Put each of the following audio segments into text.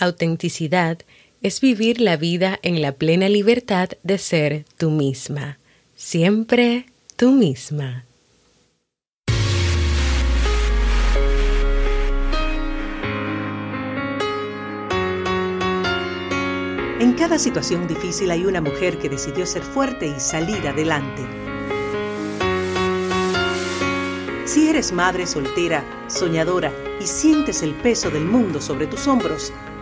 Autenticidad es vivir la vida en la plena libertad de ser tú misma, siempre tú misma. En cada situación difícil hay una mujer que decidió ser fuerte y salir adelante. Si eres madre soltera, soñadora y sientes el peso del mundo sobre tus hombros,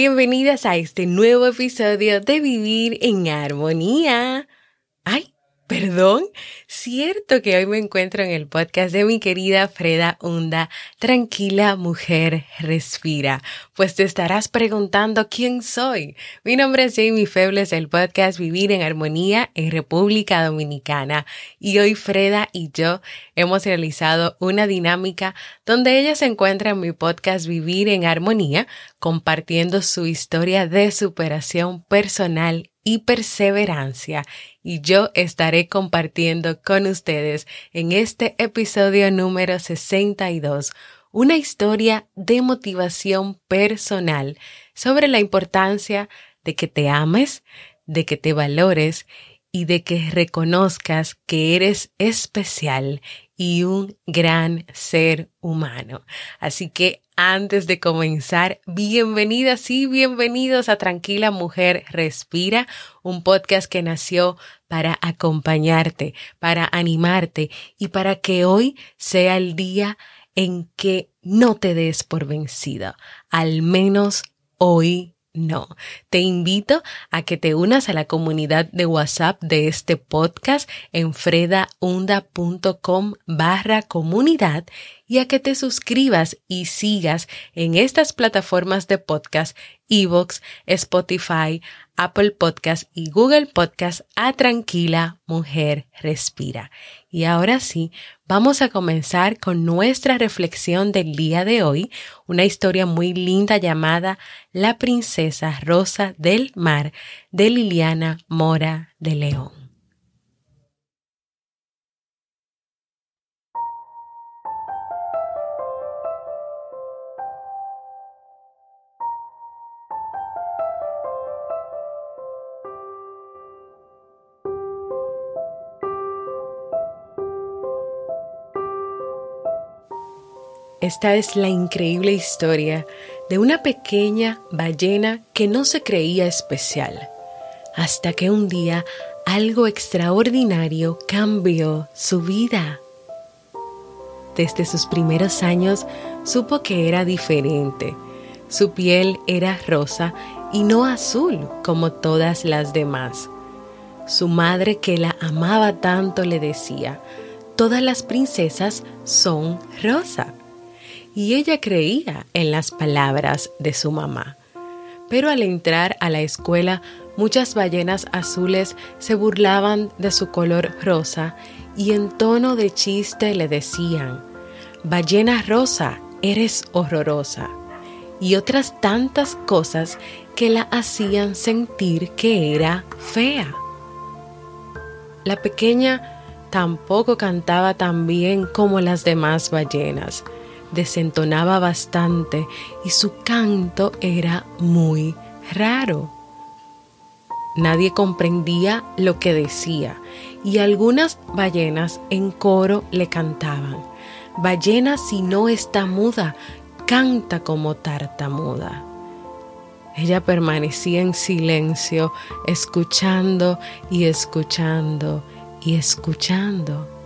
Bienvenidas a este nuevo episodio de Vivir en Armonía. ¡Ay! Perdón, cierto que hoy me encuentro en el podcast de mi querida Freda Hunda. Tranquila mujer, respira. Pues te estarás preguntando quién soy. Mi nombre es Jamie Febles del podcast Vivir en Armonía en República Dominicana. Y hoy Freda y yo hemos realizado una dinámica donde ella se encuentra en mi podcast Vivir en Armonía compartiendo su historia de superación personal y perseverancia. Y yo estaré compartiendo con ustedes en este episodio número 62 una historia de motivación personal sobre la importancia de que te ames, de que te valores y de que reconozcas que eres especial y un gran ser humano. Así que antes de comenzar, bienvenidas y bienvenidos a Tranquila Mujer Respira, un podcast que nació para acompañarte, para animarte y para que hoy sea el día en que no te des por vencida, al menos hoy no, te invito a que te unas a la comunidad de WhatsApp de este podcast en fredaunda.com barra comunidad y a que te suscribas y sigas en estas plataformas de podcast, Evox, Spotify, Apple Podcast y Google Podcast a Tranquila Mujer Respira. Y ahora sí, vamos a comenzar con nuestra reflexión del día de hoy, una historia muy linda llamada La Princesa Rosa del Mar de Liliana Mora de León. Esta es la increíble historia de una pequeña ballena que no se creía especial, hasta que un día algo extraordinario cambió su vida. Desde sus primeros años supo que era diferente. Su piel era rosa y no azul como todas las demás. Su madre que la amaba tanto le decía, todas las princesas son rosa y ella creía en las palabras de su mamá. Pero al entrar a la escuela, muchas ballenas azules se burlaban de su color rosa y en tono de chiste le decían, Ballena rosa, eres horrorosa. Y otras tantas cosas que la hacían sentir que era fea. La pequeña tampoco cantaba tan bien como las demás ballenas desentonaba bastante y su canto era muy raro. Nadie comprendía lo que decía y algunas ballenas en coro le cantaban. Ballena si no está muda, canta como tartamuda. Ella permanecía en silencio, escuchando y escuchando y escuchando.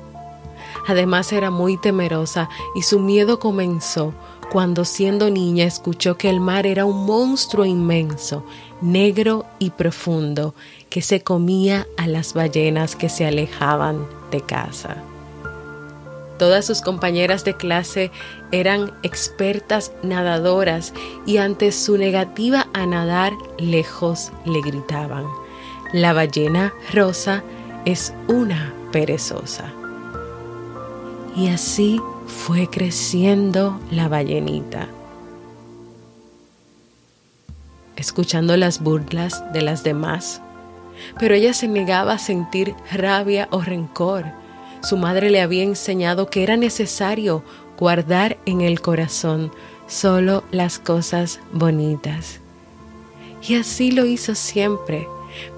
Además era muy temerosa y su miedo comenzó cuando siendo niña escuchó que el mar era un monstruo inmenso, negro y profundo, que se comía a las ballenas que se alejaban de casa. Todas sus compañeras de clase eran expertas nadadoras y ante su negativa a nadar lejos le gritaban, la ballena rosa es una perezosa. Y así fue creciendo la ballenita. Escuchando las burlas de las demás, pero ella se negaba a sentir rabia o rencor. Su madre le había enseñado que era necesario guardar en el corazón solo las cosas bonitas. Y así lo hizo siempre,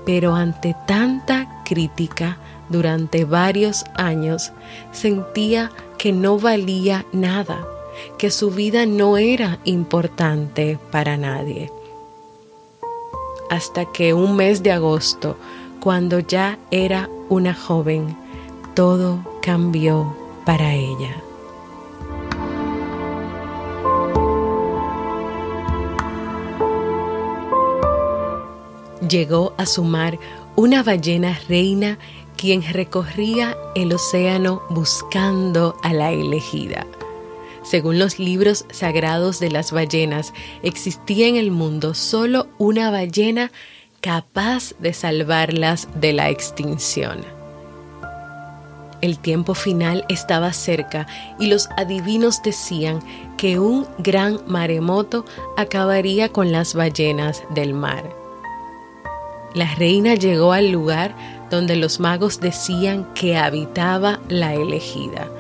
pero ante tanta crítica durante varios años sentía que no valía nada, que su vida no era importante para nadie hasta que un mes de agosto, cuando ya era una joven, todo cambió para ella. Llegó a su mar una ballena reina quien recorría el océano buscando a la elegida. Según los libros sagrados de las ballenas, existía en el mundo solo una ballena capaz de salvarlas de la extinción. El tiempo final estaba cerca y los adivinos decían que un gran maremoto acabaría con las ballenas del mar. La reina llegó al lugar donde los magos decían que habitaba la elegida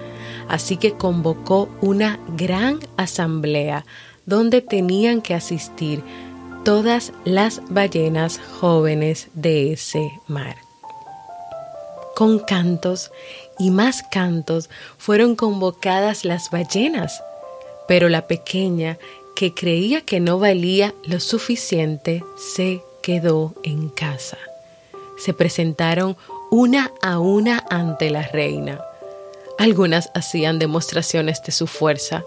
así que convocó una gran asamblea donde tenían que asistir todas las ballenas jóvenes de ese mar. Con cantos y más cantos fueron convocadas las ballenas, pero la pequeña, que creía que no valía lo suficiente, se quedó en casa. Se presentaron una a una ante la reina algunas hacían demostraciones de su fuerza,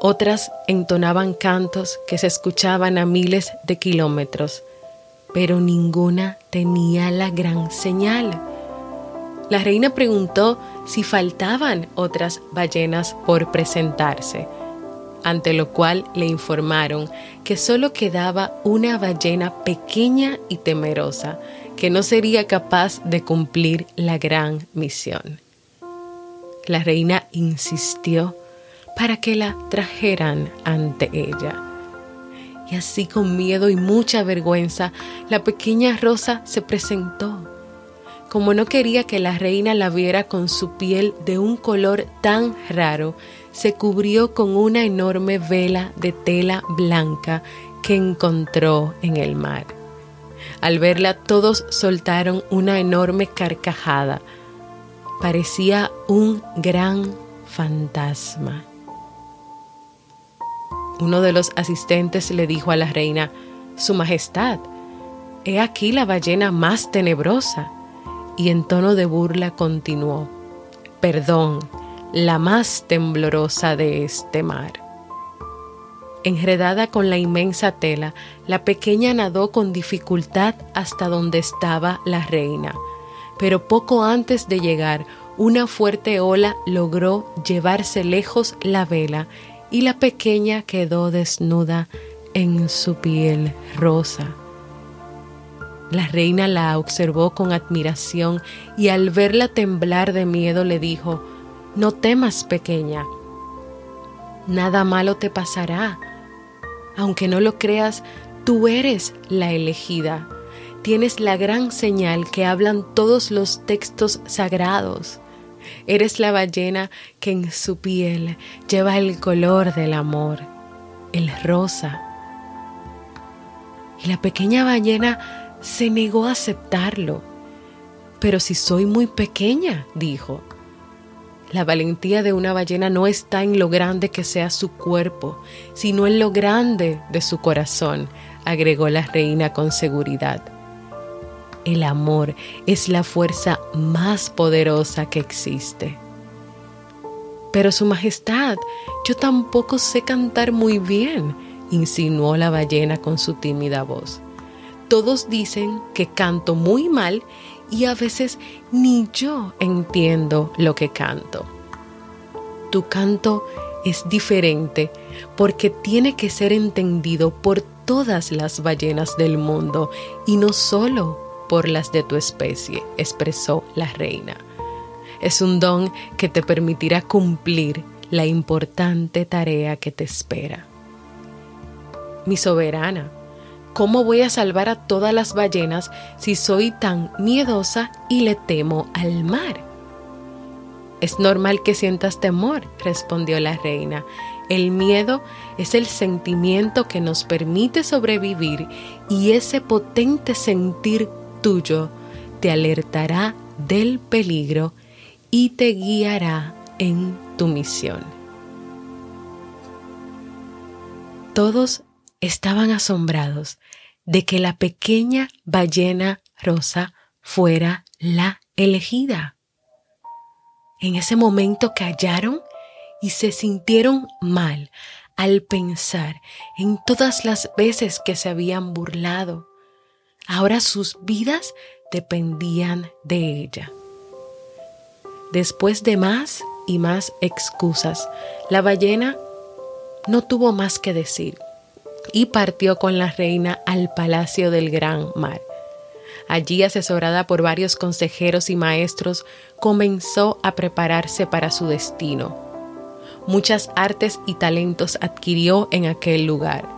otras entonaban cantos que se escuchaban a miles de kilómetros, pero ninguna tenía la gran señal. La reina preguntó si faltaban otras ballenas por presentarse, ante lo cual le informaron que solo quedaba una ballena pequeña y temerosa, que no sería capaz de cumplir la gran misión. La reina insistió para que la trajeran ante ella. Y así con miedo y mucha vergüenza, la pequeña Rosa se presentó. Como no quería que la reina la viera con su piel de un color tan raro, se cubrió con una enorme vela de tela blanca que encontró en el mar. Al verla todos soltaron una enorme carcajada, parecía un gran fantasma. Uno de los asistentes le dijo a la reina, Su Majestad, he aquí la ballena más tenebrosa. Y en tono de burla continuó, Perdón, la más temblorosa de este mar. Enredada con la inmensa tela, la pequeña nadó con dificultad hasta donde estaba la reina pero poco antes de llegar, una fuerte ola logró llevarse lejos la vela y la pequeña quedó desnuda en su piel rosa. La reina la observó con admiración y al verla temblar de miedo le dijo, No temas, pequeña, nada malo te pasará. Aunque no lo creas, tú eres la elegida tienes la gran señal que hablan todos los textos sagrados. Eres la ballena que en su piel lleva el color del amor, el rosa. Y la pequeña ballena se negó a aceptarlo. Pero si soy muy pequeña, dijo. La valentía de una ballena no está en lo grande que sea su cuerpo, sino en lo grande de su corazón, agregó la reina con seguridad. El amor es la fuerza más poderosa que existe. Pero Su Majestad, yo tampoco sé cantar muy bien, insinuó la ballena con su tímida voz. Todos dicen que canto muy mal y a veces ni yo entiendo lo que canto. tu canto es diferente porque tiene que ser entendido por todas las ballenas del mundo y no solo por las de tu especie, expresó la reina. Es un don que te permitirá cumplir la importante tarea que te espera. Mi soberana, ¿cómo voy a salvar a todas las ballenas si soy tan miedosa y le temo al mar? Es normal que sientas temor, respondió la reina. El miedo es el sentimiento que nos permite sobrevivir y ese potente sentir tuyo te alertará del peligro y te guiará en tu misión. Todos estaban asombrados de que la pequeña ballena rosa fuera la elegida. En ese momento callaron y se sintieron mal al pensar en todas las veces que se habían burlado. Ahora sus vidas dependían de ella. Después de más y más excusas, la ballena no tuvo más que decir y partió con la reina al palacio del gran mar. Allí, asesorada por varios consejeros y maestros, comenzó a prepararse para su destino. Muchas artes y talentos adquirió en aquel lugar.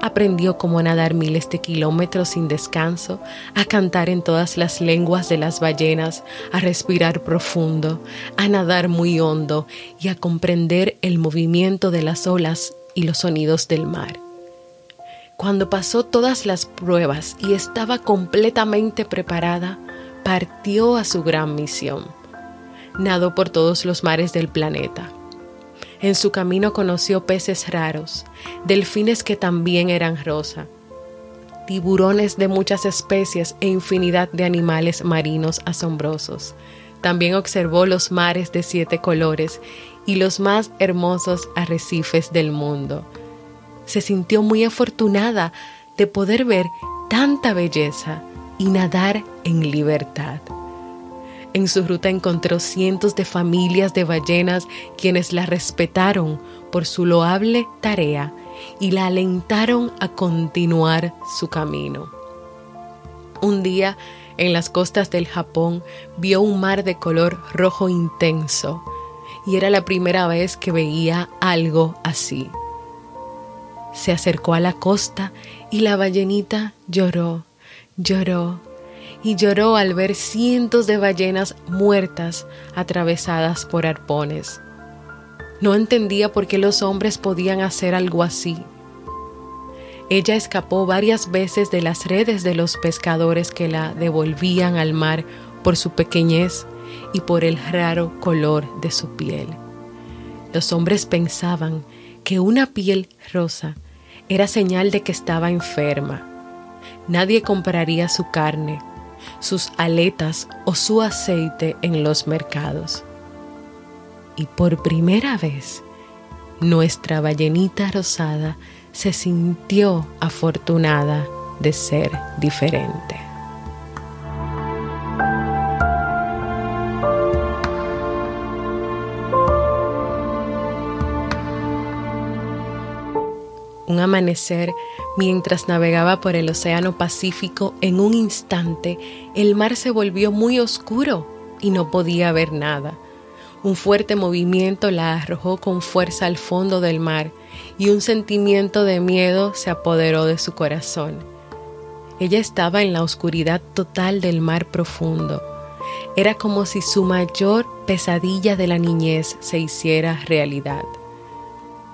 Aprendió cómo nadar miles de kilómetros sin descanso, a cantar en todas las lenguas de las ballenas, a respirar profundo, a nadar muy hondo y a comprender el movimiento de las olas y los sonidos del mar. Cuando pasó todas las pruebas y estaba completamente preparada, partió a su gran misión. Nadó por todos los mares del planeta en su camino conoció peces raros, delfines que también eran rosa, tiburones de muchas especies e infinidad de animales marinos asombrosos. También observó los mares de siete colores y los más hermosos arrecifes del mundo. Se sintió muy afortunada de poder ver tanta belleza y nadar en libertad. En su ruta encontró cientos de familias de ballenas quienes la respetaron por su loable tarea y la alentaron a continuar su camino. Un día, en las costas del Japón, vio un mar de color rojo intenso y era la primera vez que veía algo así. Se acercó a la costa y la ballenita lloró, lloró y lloró al ver cientos de ballenas muertas atravesadas por arpones. No entendía por qué los hombres podían hacer algo así. Ella escapó varias veces de las redes de los pescadores que la devolvían al mar por su pequeñez y por el raro color de su piel. Los hombres pensaban que una piel rosa era señal de que estaba enferma. Nadie compraría su carne sus aletas o su aceite en los mercados. Y por primera vez, nuestra ballenita rosada se sintió afortunada de ser diferente. Amanecer, mientras navegaba por el Océano Pacífico, en un instante el mar se volvió muy oscuro y no podía ver nada. Un fuerte movimiento la arrojó con fuerza al fondo del mar y un sentimiento de miedo se apoderó de su corazón. Ella estaba en la oscuridad total del mar profundo. Era como si su mayor pesadilla de la niñez se hiciera realidad.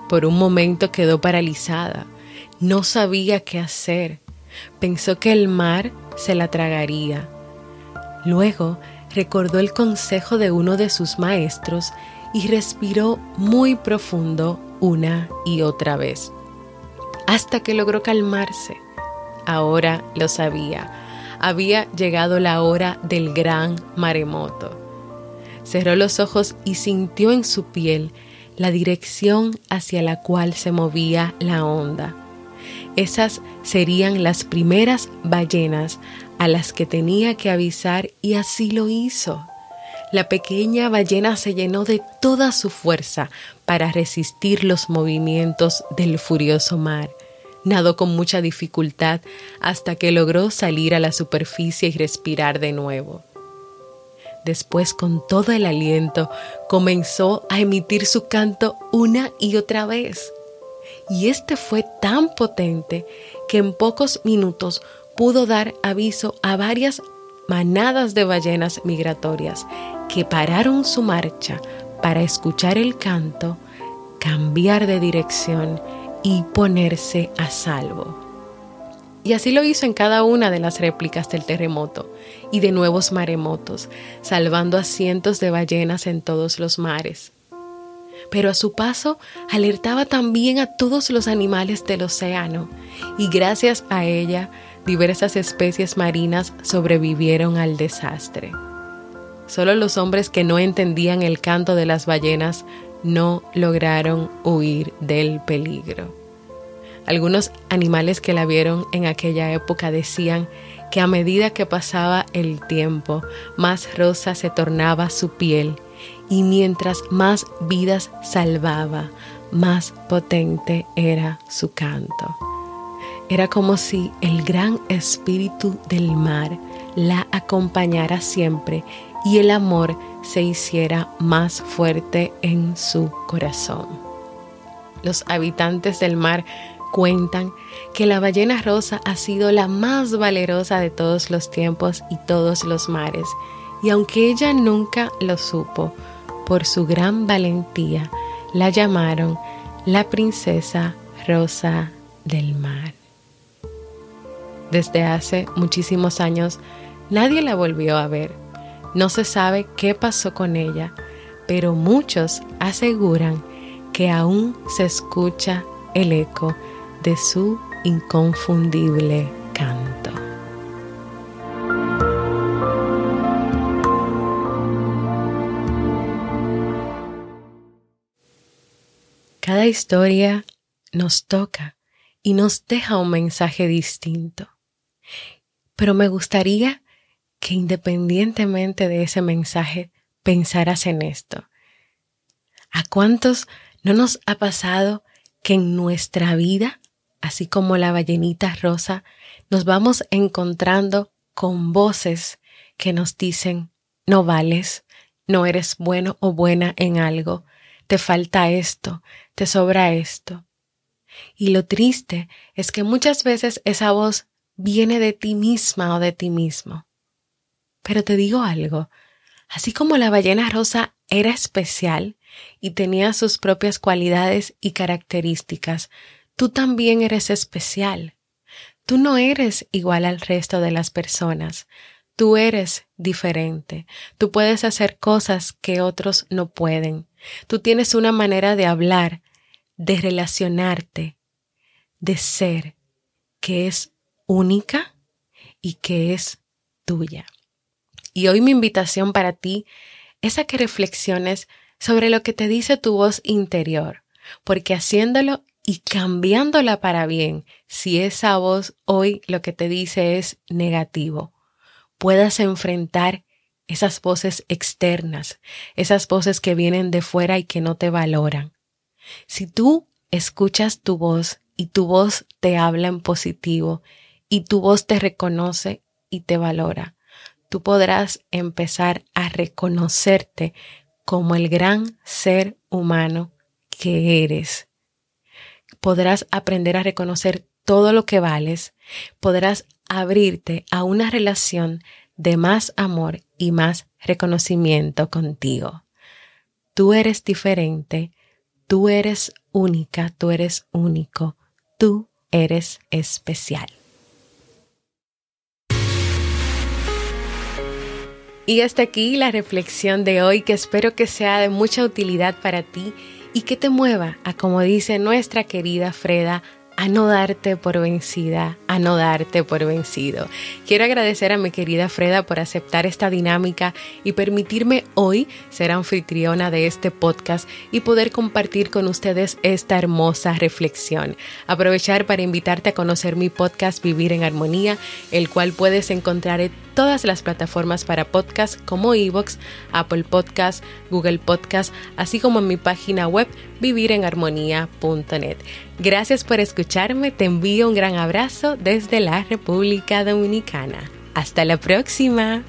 Por un momento quedó paralizada. No sabía qué hacer. Pensó que el mar se la tragaría. Luego recordó el consejo de uno de sus maestros y respiró muy profundo una y otra vez, hasta que logró calmarse. Ahora lo sabía. Había llegado la hora del gran maremoto. Cerró los ojos y sintió en su piel la dirección hacia la cual se movía la onda. Esas serían las primeras ballenas a las que tenía que avisar y así lo hizo. la pequeña ballena se llenó de toda su fuerza para resistir los movimientos del furioso mar. Nadó con mucha dificultad hasta que logró salir a la superficie y respirar de nuevo. Después, con todo el aliento, comenzó a emitir su canto una y otra vez. Y este fue tan potente que en pocos minutos pudo dar aviso a varias manadas de ballenas migratorias que pararon su marcha para escuchar el canto, cambiar de dirección y ponerse a salvo. Y así lo hizo en cada una de las réplicas del terremoto y de nuevos maremotos, salvando a cientos de ballenas en todos los mares. Pero a su paso alertaba también a todos los animales del océano, y gracias a ella diversas especies marinas sobrevivieron al desastre. Solo los hombres que no entendían el canto de las ballenas no lograron huir del peligro. Algunos animales que la vieron en aquella época decían que a medida que pasaba el tiempo, más rosa se tornaba su piel y mientras más vidas salvaba, más potente era su canto. Era como si el gran espíritu del mar la acompañara siempre y el amor se hiciera más fuerte en su corazón. Los habitantes del mar cuentan que la ballena rosa ha sido la más valerosa de todos los tiempos y todos los mares, y aunque ella nunca lo supo, por su gran valentía la llamaron la princesa rosa del mar. Desde hace muchísimos años nadie la volvió a ver. No se sabe qué pasó con ella, pero muchos aseguran que aún se escucha el eco de su inconfundible canto. Cada historia nos toca y nos deja un mensaje distinto. Pero me gustaría que independientemente de ese mensaje pensaras en esto. ¿A cuántos no nos ha pasado que en nuestra vida así como la ballenita rosa, nos vamos encontrando con voces que nos dicen, no vales, no eres bueno o buena en algo, te falta esto, te sobra esto. Y lo triste es que muchas veces esa voz viene de ti misma o de ti mismo. Pero te digo algo, así como la ballena rosa era especial y tenía sus propias cualidades y características, tú también eres especial. Tú no eres igual al resto de las personas. Tú eres diferente. Tú puedes hacer cosas que otros no pueden. Tú tienes una manera de hablar, de relacionarte, de ser, que es única y que es tuya. Y hoy mi invitación para ti es a que reflexiones sobre lo que te dice tu voz interior, porque haciéndolo y cambiándola para bien, si esa voz hoy lo que te dice es negativo, puedas enfrentar esas voces externas, esas voces que vienen de fuera y que no te valoran. Si tú escuchas tu voz y tu voz te habla en positivo y tu voz te reconoce y te valora, tú podrás empezar a reconocerte como el gran ser humano que eres podrás aprender a reconocer todo lo que vales, podrás abrirte a una relación de más amor y más reconocimiento contigo. Tú eres diferente, tú eres única, tú eres único, tú eres especial. Y hasta aquí la reflexión de hoy que espero que sea de mucha utilidad para ti y que te mueva a, como dice nuestra querida Freda, a no darte por vencida, a no darte por vencido. Quiero agradecer a mi querida Freda por aceptar esta dinámica y permitirme hoy ser anfitriona de este podcast y poder compartir con ustedes esta hermosa reflexión. Aprovechar para invitarte a conocer mi podcast Vivir en Armonía, el cual puedes encontrar todas las plataformas para podcast como Evox, Apple Podcast, Google Podcast, así como en mi página web vivirenharmonía.net. Gracias por escucharme, te envío un gran abrazo desde la República Dominicana. Hasta la próxima.